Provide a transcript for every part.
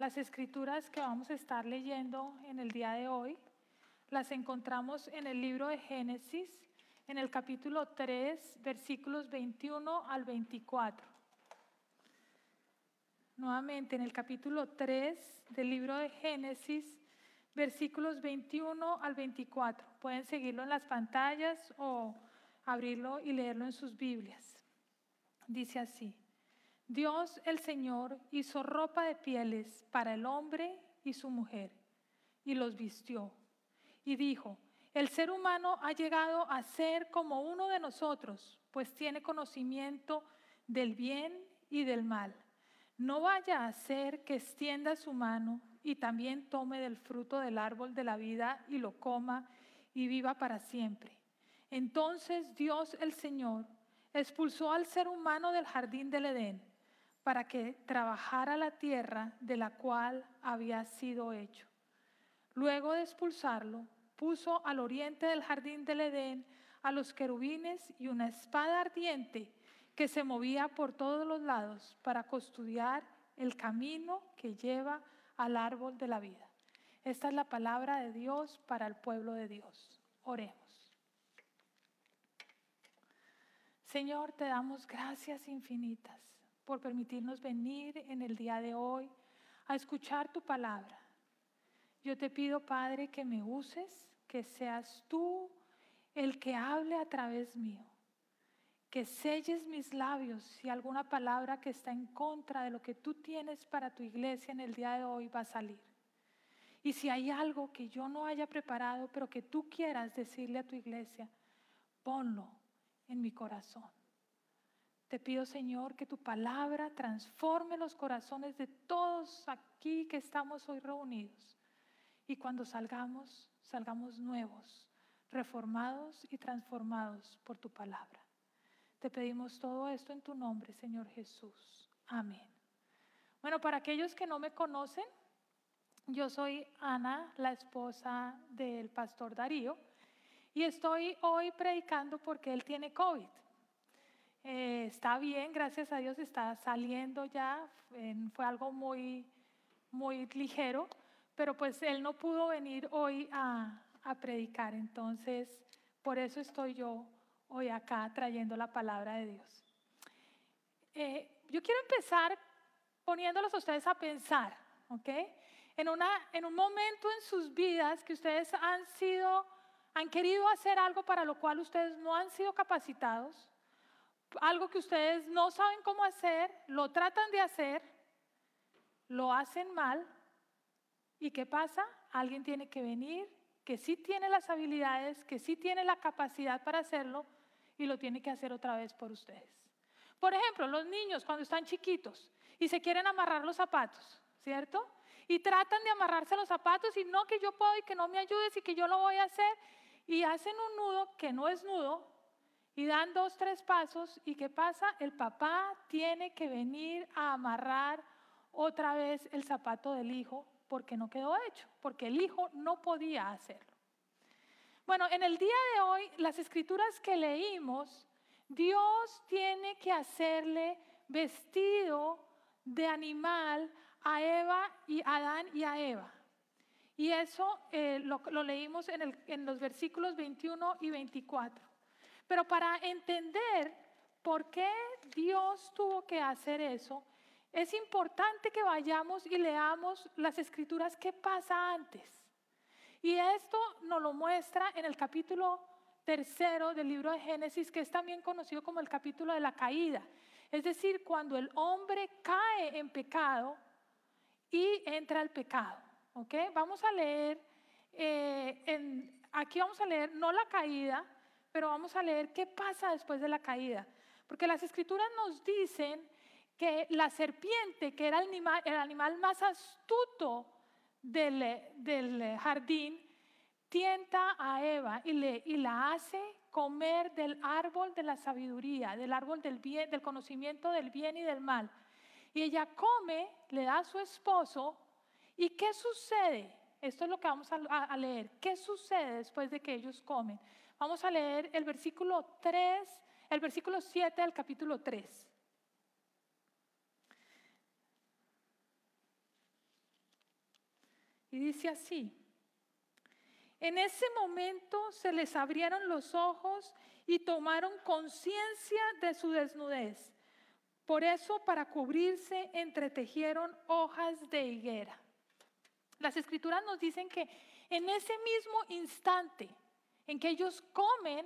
Las escrituras que vamos a estar leyendo en el día de hoy las encontramos en el libro de Génesis, en el capítulo 3, versículos 21 al 24. Nuevamente, en el capítulo 3 del libro de Génesis, versículos 21 al 24. Pueden seguirlo en las pantallas o abrirlo y leerlo en sus Biblias. Dice así. Dios el Señor hizo ropa de pieles para el hombre y su mujer y los vistió. Y dijo, el ser humano ha llegado a ser como uno de nosotros, pues tiene conocimiento del bien y del mal. No vaya a ser que extienda su mano y también tome del fruto del árbol de la vida y lo coma y viva para siempre. Entonces Dios el Señor expulsó al ser humano del jardín del Edén para que trabajara la tierra de la cual había sido hecho. Luego de expulsarlo, puso al oriente del jardín del Edén a los querubines y una espada ardiente que se movía por todos los lados para custodiar el camino que lleva al árbol de la vida. Esta es la palabra de Dios para el pueblo de Dios. Oremos. Señor, te damos gracias infinitas por permitirnos venir en el día de hoy a escuchar tu palabra. Yo te pido, Padre, que me uses, que seas tú el que hable a través mío, que selles mis labios si alguna palabra que está en contra de lo que tú tienes para tu iglesia en el día de hoy va a salir. Y si hay algo que yo no haya preparado, pero que tú quieras decirle a tu iglesia, ponlo en mi corazón. Te pido, Señor, que tu palabra transforme los corazones de todos aquí que estamos hoy reunidos. Y cuando salgamos, salgamos nuevos, reformados y transformados por tu palabra. Te pedimos todo esto en tu nombre, Señor Jesús. Amén. Bueno, para aquellos que no me conocen, yo soy Ana, la esposa del pastor Darío, y estoy hoy predicando porque él tiene COVID. Eh, está bien, gracias a Dios está saliendo ya, fue algo muy, muy ligero, pero pues él no pudo venir hoy a, predicar, entonces por eso estoy yo hoy acá trayendo la palabra de Dios. Eh, yo quiero empezar poniéndolos a ustedes a pensar, ¿ok? En, una, en un momento en sus vidas que ustedes han sido, han querido hacer algo para lo cual ustedes no han sido capacitados, algo que ustedes no saben cómo hacer, lo tratan de hacer, lo hacen mal. ¿Y qué pasa? Alguien tiene que venir que sí tiene las habilidades, que sí tiene la capacidad para hacerlo y lo tiene que hacer otra vez por ustedes. Por ejemplo, los niños cuando están chiquitos y se quieren amarrar los zapatos, ¿cierto? Y tratan de amarrarse los zapatos y no que yo puedo y que no me ayudes y que yo lo voy a hacer y hacen un nudo que no es nudo y dan dos, tres pasos y ¿qué pasa? El papá tiene que venir a amarrar otra vez el zapato del hijo porque no quedó hecho, porque el hijo no podía hacerlo. Bueno, en el día de hoy, las escrituras que leímos, Dios tiene que hacerle vestido de animal a Eva y a Adán y a Eva. Y eso eh, lo, leímos en, en los versículos 21 y 24. Pero para entender por qué Dios tuvo que hacer eso, es importante que vayamos y leamos las escrituras qué pasa antes. Y esto nos lo muestra en el capítulo tercero del libro de Génesis, que es también conocido como el capítulo de la caída. Es decir, cuando el hombre cae en pecado y entra al pecado. ¿ok? Vamos a leer, eh, aquí vamos a leer no la caída, pero vamos a leer qué pasa después de la caída. Porque las escrituras nos dicen que la serpiente, que era el animal, más astuto del, jardín, tienta a Eva y, le, y la hace comer del árbol de la sabiduría, del árbol del, bien, del conocimiento del bien y del mal. Y ella come, le da a su esposo, ¿y qué sucede? Esto es lo que vamos a, leer. ¿Qué sucede después de que ellos comen? Vamos a leer el versículo 3, el versículo 7 del capítulo 3. Y dice así, en ese momento se les abrieron los ojos y tomaron conciencia de su desnudez. Por eso para cubrirse entretejieron hojas de higuera. Las escrituras nos dicen que en ese mismo instante en que ellos comen,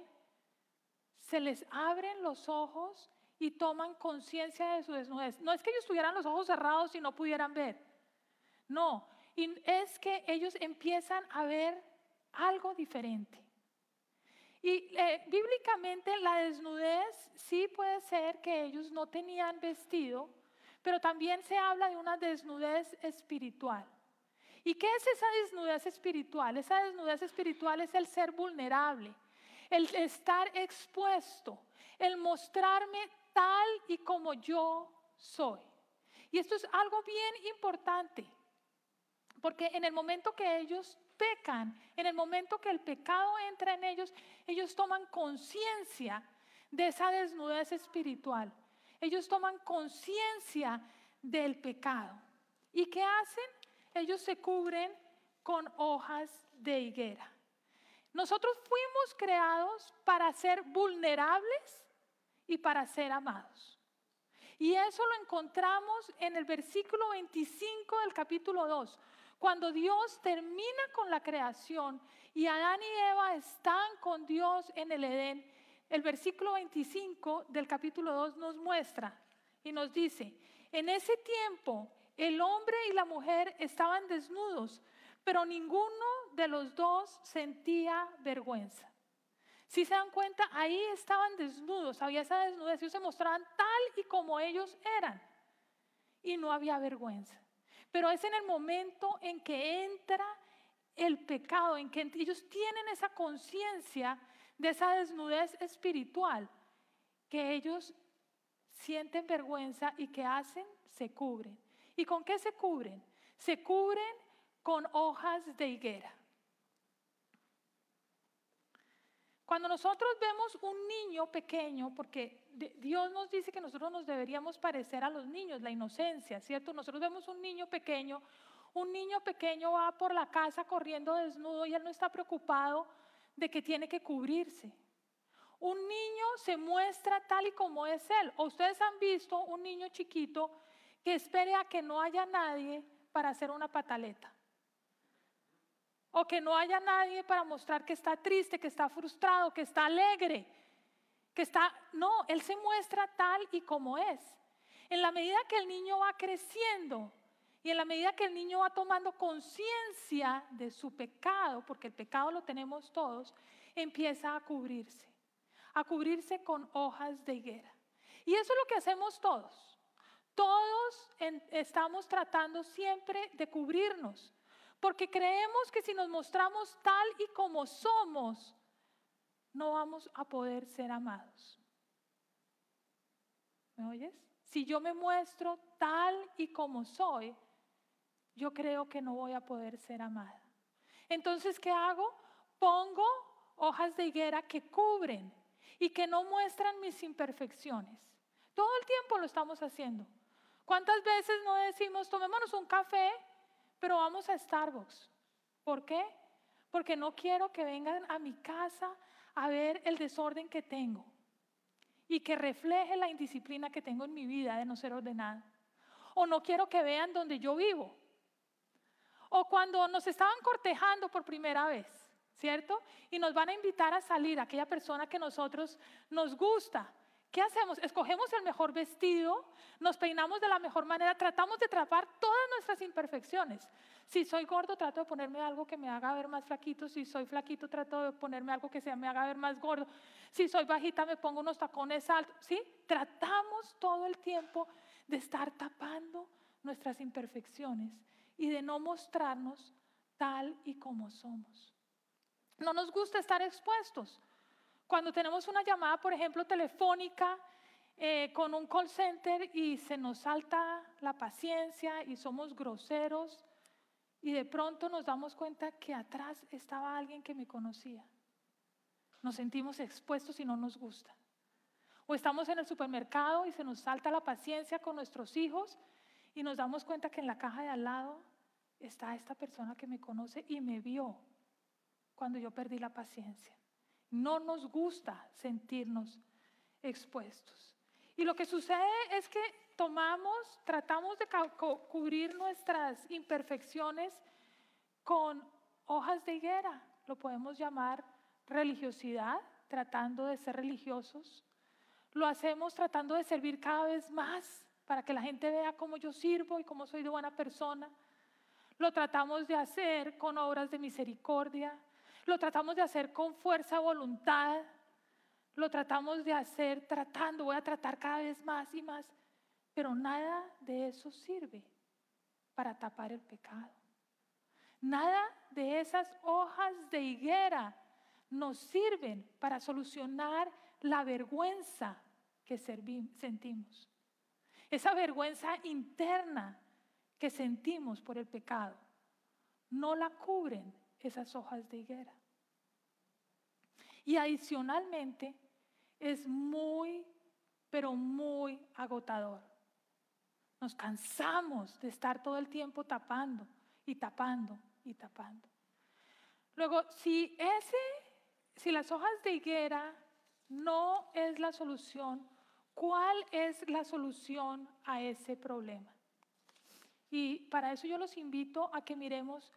se les abren los ojos y toman conciencia de su desnudez. No es que ellos tuvieran los ojos cerrados y no pudieran ver. No, es que ellos empiezan a ver algo diferente. Y eh, bíblicamente la desnudez sí puede ser que ellos no tenían vestido, pero también se habla de una desnudez espiritual. ¿Y qué es esa desnudez espiritual? Esa desnudez espiritual es el ser vulnerable, el estar expuesto, el mostrarme tal y como yo soy. Y esto es algo bien importante, porque en el momento que ellos pecan, en el momento que el pecado entra en ellos, ellos toman conciencia de esa desnudez espiritual. Ellos toman conciencia del pecado. ¿Y qué hacen? Ellos se cubren con hojas de higuera. Nosotros fuimos creados para ser vulnerables y para ser amados. Y eso lo encontramos en el versículo 25 del capítulo 2. Cuando Dios termina con la creación y Adán y Eva están con Dios en el Edén, el versículo 25 del capítulo 2 nos muestra y nos dice, en ese tiempo el hombre y la mujer estaban desnudos, pero ninguno de los dos sentía vergüenza. Si se dan cuenta, ahí estaban desnudos, había esa desnudez, ellos se mostraban tal y como ellos eran. Y no había vergüenza. Pero es en el momento en que entra el pecado, en que ellos tienen esa conciencia de esa desnudez espiritual, que ellos sienten vergüenza y que hacen, se cubren. ¿Y con qué se cubren? Se cubren con hojas de higuera. Cuando nosotros vemos un niño pequeño, porque Dios nos dice que nosotros nos deberíamos parecer a los niños, la inocencia, ¿cierto? Nosotros vemos un niño pequeño, un niño pequeño va por la casa corriendo desnudo y él no está preocupado de que tiene que cubrirse. Un niño se muestra tal y como es él. Ustedes han visto un niño chiquito que espere a que no haya nadie para hacer una pataleta o que no haya nadie para mostrar que está triste, que está frustrado, que está alegre, que está... No, Él se muestra tal y como es. En la medida que el niño va creciendo y en la medida que el niño va tomando conciencia de su pecado, porque el pecado lo tenemos todos, empieza a cubrirse, a cubrirse con hojas de higuera. Y eso es lo que hacemos todos. Todos estamos tratando siempre de cubrirnos porque creemos que si nos mostramos tal y como somos, no vamos a poder ser amados. ¿Me oyes? Si yo me muestro tal y como soy, yo creo que no voy a poder ser amada. Entonces, ¿qué hago? Pongo hojas de higuera que cubren y que no muestran mis imperfecciones. Todo el tiempo lo estamos haciendo. ¿Cuántas veces no decimos, tomémonos un café pero vamos a Starbucks. ¿Por qué? Porque no quiero que vengan a mi casa a ver el desorden que tengo y que refleje la indisciplina que tengo en mi vida de no ser ordenada. O no quiero que vean donde yo vivo. O cuando nos estaban cortejando por primera vez, ¿cierto? Y nos van a invitar a salir, aquella persona que nosotros nos gusta. ¿Qué hacemos? Escogemos el mejor vestido, nos peinamos de la mejor manera, tratamos de tapar todas nuestras imperfecciones. Si soy gordo, trato de ponerme algo que me haga ver más flaquito. Si soy flaquito, trato de ponerme algo que me haga ver más gordo. Si soy bajita, me pongo unos tacones altos. ¿Sí? Tratamos todo el tiempo de estar tapando nuestras imperfecciones y de no mostrarnos tal y como somos. No nos gusta estar expuestos. Cuando tenemos una llamada, por ejemplo, telefónica eh, con un call center y se nos salta la paciencia y somos groseros y de pronto nos damos cuenta que atrás estaba alguien que me conocía. Nos sentimos expuestos y no nos gusta. O estamos en el supermercado y se nos salta la paciencia con nuestros hijos y nos damos cuenta que en la caja de al lado está esta persona que me conoce y me vio cuando yo perdí la paciencia. No nos gusta sentirnos expuestos. Y lo que sucede es que tomamos, tratamos de cubrir nuestras imperfecciones con hojas de higuera. Lo podemos llamar religiosidad, tratando de ser religiosos. Lo hacemos tratando de servir cada vez más para que la gente vea cómo yo sirvo y cómo soy de buena persona. Lo tratamos de hacer con obras de misericordia. Lo tratamos de hacer con fuerza voluntad. Lo tratamos de hacer tratando, voy a tratar cada vez más y más. Pero nada de eso sirve para tapar el pecado. Nada de esas hojas de higuera nos sirven para solucionar la vergüenza que sentimos. Esa vergüenza interna que sentimos por el pecado, no la cubren esas hojas de higuera. Y adicionalmente es muy, pero muy agotador. Nos cansamos de estar todo el tiempo tapando y tapando y tapando. Luego, si ese, si las hojas de higuera no es la solución, ¿cuál es la solución a ese problema? Y para eso yo los invito a que miremos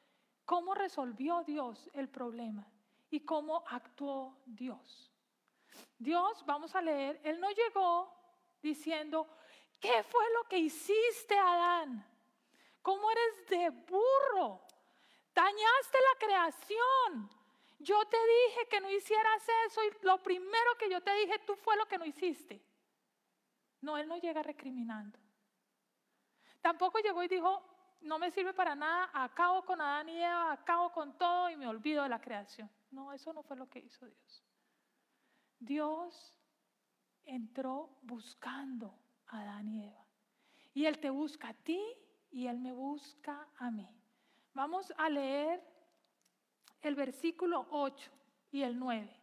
cómo resolvió Dios el problema y cómo actuó Dios. Dios, vamos a leer, Él no llegó diciendo, ¿qué fue lo que hiciste, Adán? ¿Cómo eres de burro? Dañaste la creación. Yo te dije que no hicieras eso y lo primero que yo te dije, tú fue lo que no hiciste. No, Él no llega recriminando. Tampoco llegó y dijo, no me sirve para nada, acabo con Adán y Eva, acabo con todo y me olvido de la creación. No, eso no fue lo que hizo Dios. Dios entró buscando a Adán y Eva. Y Él te busca a ti y Él me busca a mí. Vamos a leer el versículo 8 y el 9.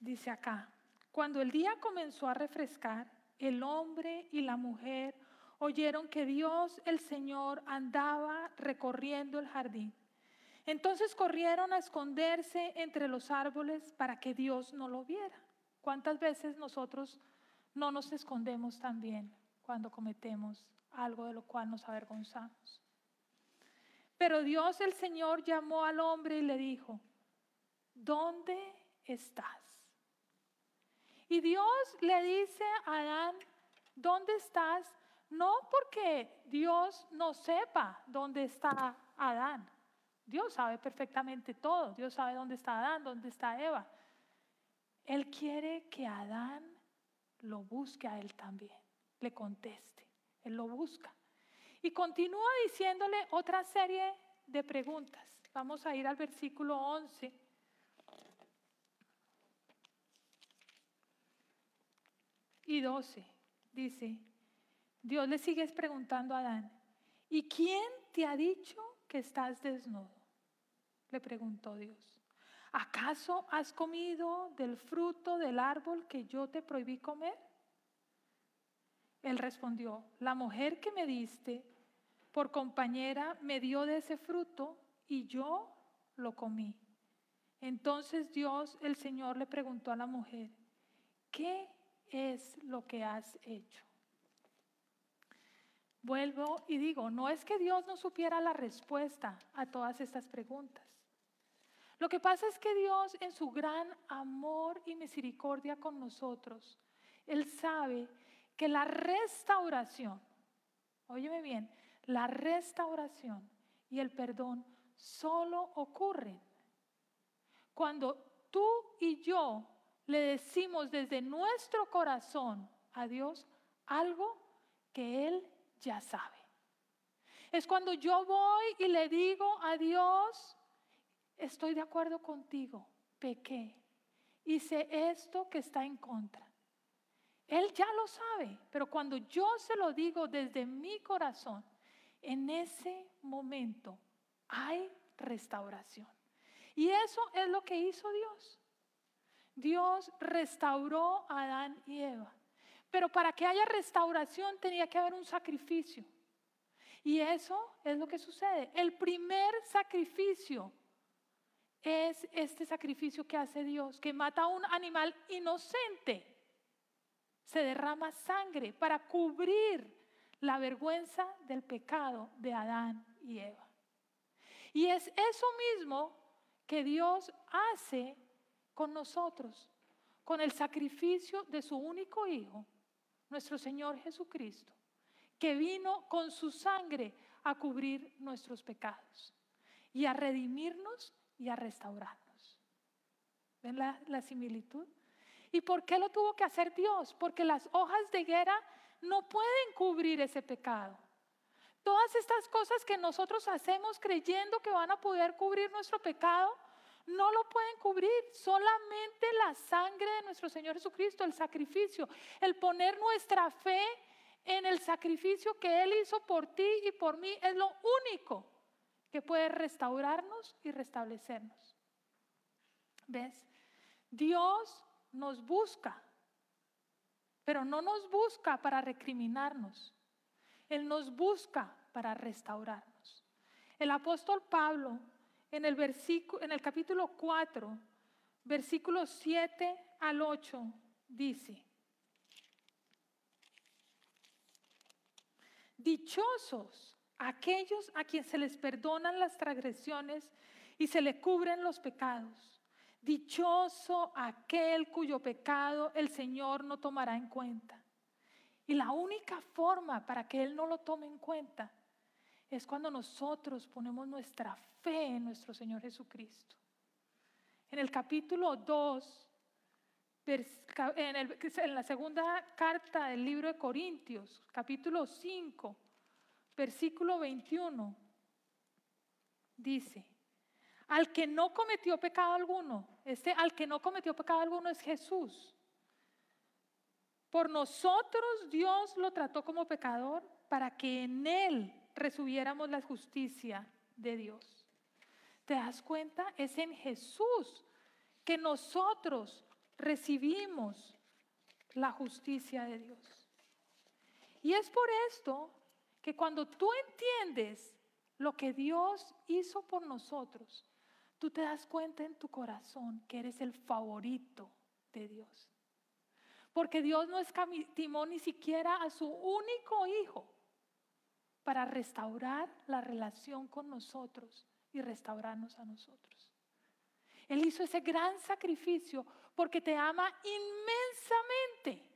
Dice acá, cuando el día comenzó a refrescar, el hombre y la mujer oyeron que Dios el Señor andaba recorriendo el jardín. Entonces corrieron a esconderse entre los árboles para que Dios no lo viera. ¿Cuántas veces nosotros no nos escondemos también cuando cometemos algo de lo cual nos avergonzamos? Pero Dios el Señor llamó al hombre y le dijo, ¿dónde estás? Y Dios le dice a Adán, ¿dónde estás? No porque Dios no sepa dónde está Adán. Dios sabe perfectamente todo. Dios sabe dónde está Adán, dónde está Eva. Él quiere que Adán lo busque a él también, le conteste. Él lo busca. Y continúa diciéndole otra serie de preguntas. Vamos a ir al versículo 11 y 12. Dice, Dios le sigue preguntando a Adán, ¿y quién te ha dicho que estás desnudo? Le preguntó Dios. ¿Acaso has comido del fruto del árbol que yo te prohibí comer? Él respondió, la mujer que me diste por compañera me dio de ese fruto y yo lo comí. Entonces Dios, el Señor, le preguntó a la mujer, ¿qué es lo que has hecho? Vuelvo y digo, no es que Dios no supiera la respuesta a todas estas preguntas. Lo que pasa es que Dios en su gran amor y misericordia con nosotros, Él sabe que la restauración, óyeme bien, la restauración y el perdón solo ocurren cuando tú y yo le decimos desde nuestro corazón a Dios algo que Él ya sabe. Es cuando yo voy y le digo a Dios, estoy de acuerdo contigo, pequé, hice esto que está en contra. Él ya lo sabe, pero cuando yo se lo digo desde mi corazón, en ese momento hay restauración. Y eso es lo que hizo Dios. Dios restauró a Adán y Eva. Pero para que haya restauración tenía que haber un sacrificio. Y eso es lo que sucede. El primer sacrificio es este sacrificio que hace Dios, que mata a un animal inocente. Se derrama sangre para cubrir la vergüenza del pecado de Adán y Eva. Y es eso mismo que Dios hace con nosotros, con el sacrificio de su único Hijo, nuestro Señor Jesucristo, que vino con su sangre a cubrir nuestros pecados y a redimirnos y a restaurarnos. ¿Ven la, similitud? ¿Y por qué lo tuvo que hacer Dios? Porque las hojas de higuera no pueden cubrir ese pecado. Todas estas cosas que nosotros hacemos creyendo que van a poder cubrir nuestro pecado, no lo pueden cubrir. Solamente la sangre de nuestro Señor Jesucristo, el sacrificio, el poner nuestra fe en el sacrificio que Él hizo por ti y por mí, es lo único que puede restaurarnos y restablecernos. ¿Ves? Dios nos busca, pero no nos busca para recriminarnos. Él nos busca para restaurarnos. El apóstol Pablo en el, versículo, en el capítulo 4, versículos 7 al 8, dice, dichosos aquellos a quienes se les perdonan las transgresiones y se le cubren los pecados. Dichoso aquel cuyo pecado el Señor no tomará en cuenta. Y la única forma para que Él no lo tome en cuenta es cuando nosotros ponemos nuestra fe en nuestro Señor Jesucristo. En el capítulo 2, en, la segunda carta del libro de Corintios, capítulo 5, versículo 21, dice, al que no cometió pecado alguno, este al que no cometió pecado alguno es Jesús. Por nosotros Dios lo trató como pecador para que en él resubiéramos la justicia de Dios. ¿Te das cuenta? Es en Jesús que nosotros recibimos la justicia de Dios. Y es por esto que cuando tú entiendes lo que Dios hizo por nosotros, tú te das cuenta en tu corazón que eres el favorito de Dios. Porque Dios no escatimó ni siquiera a su único hijo para restaurar la relación con nosotros y restaurarnos a nosotros. Él hizo ese gran sacrificio porque te ama inmensamente.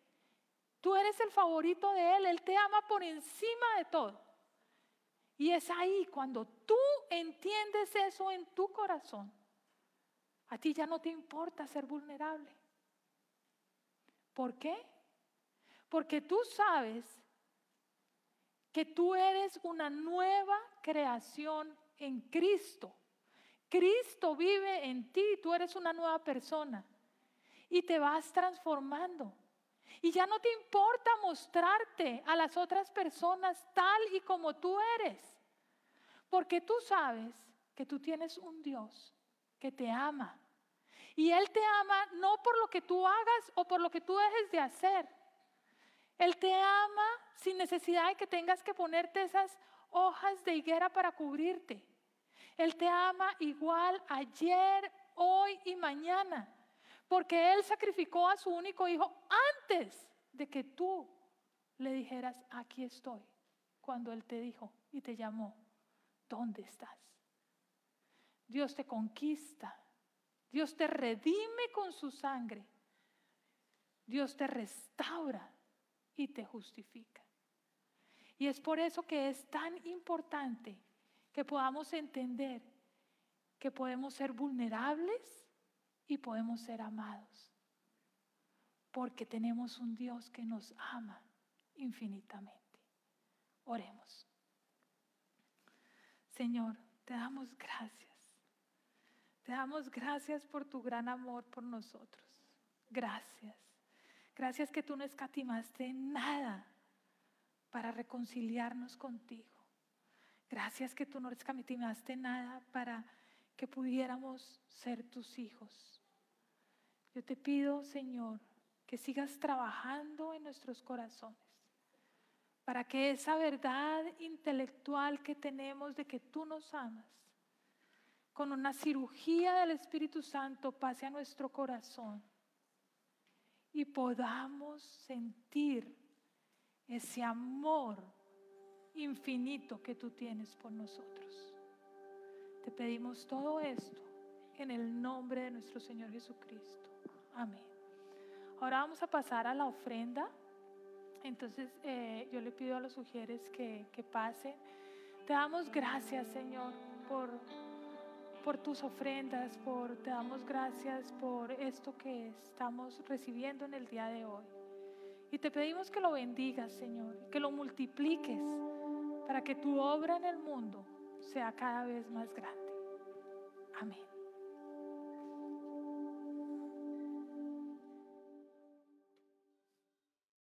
Tú eres el favorito de Él, Él te ama por encima de todo. Y es ahí cuando tú entiendes eso en tu corazón, a ti ya no te importa ser vulnerable. ¿Por qué? Porque tú sabes que tú eres una nueva creación en Cristo. Cristo vive en ti, tú eres una nueva persona y te vas transformando. Y ya no te importa mostrarte a las otras personas tal y como tú eres, porque tú sabes que tú tienes un Dios que te ama. Y Él te ama no por lo que tú hagas o por lo que tú dejes de hacer. Él te ama sin necesidad de que tengas que ponerte esas hojas de higuera para cubrirte. Él te ama igual ayer, hoy y mañana. Porque Él sacrificó a su único hijo antes de que tú le dijeras, aquí estoy, cuando Él te dijo y te llamó, ¿dónde estás? Dios te conquista, Dios te redime con su sangre, Dios te restaura y te justifica. Y es por eso que es tan importante que podamos entender que podemos ser vulnerables y podemos ser amados. Porque tenemos un Dios que nos ama infinitamente. Oremos. Señor, te damos gracias. Te damos gracias por tu gran amor por nosotros. Gracias. Gracias que tú no escatimaste nada para reconciliarnos contigo. Gracias que tú no escatimaste nada para que pudiéramos ser tus hijos. Yo te pido, Señor, que sigas trabajando en nuestros corazones, para que esa verdad intelectual que tenemos de que tú nos amas, con una cirugía del Espíritu Santo pase a nuestro corazón y podamos sentir ese amor infinito que tú tienes por nosotros. Te pedimos todo esto en el nombre de nuestro Señor Jesucristo. Amén. Ahora vamos a pasar a la ofrenda. Entonces eh, yo le pido a los sugieres que, que pasen. Te damos gracias, Señor, por por tus ofrendas, por te damos gracias por esto que estamos recibiendo en el día de hoy. Y te pedimos que lo bendigas, Señor, que lo multipliques para que tu obra en el mundo sea cada vez más grande. Amén.